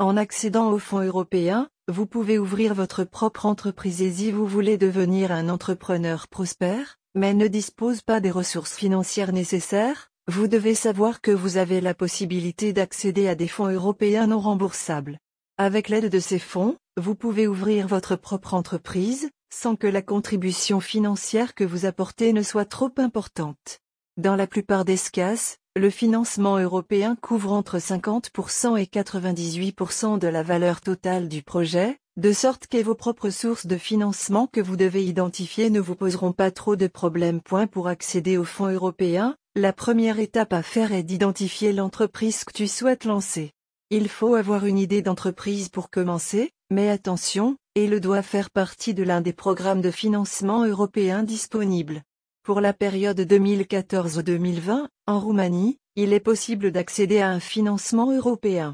En accédant aux fonds européens, vous pouvez ouvrir votre propre entreprise et si vous voulez devenir un entrepreneur prospère, mais ne dispose pas des ressources financières nécessaires, vous devez savoir que vous avez la possibilité d'accéder à des fonds européens non remboursables. Avec l'aide de ces fonds, vous pouvez ouvrir votre propre entreprise, sans que la contribution financière que vous apportez ne soit trop importante. Dans la plupart des cas, le financement européen couvre entre 50% et 98% de la valeur totale du projet, de sorte que vos propres sources de financement que vous devez identifier ne vous poseront pas trop de problèmes. Pour accéder aux fonds européens, la première étape à faire est d'identifier l'entreprise que tu souhaites lancer. Il faut avoir une idée d'entreprise pour commencer, mais attention, elle doit faire partie de l'un des programmes de financement européens disponibles. Pour la période 2014-2020, en Roumanie, il est possible d'accéder à un financement européen.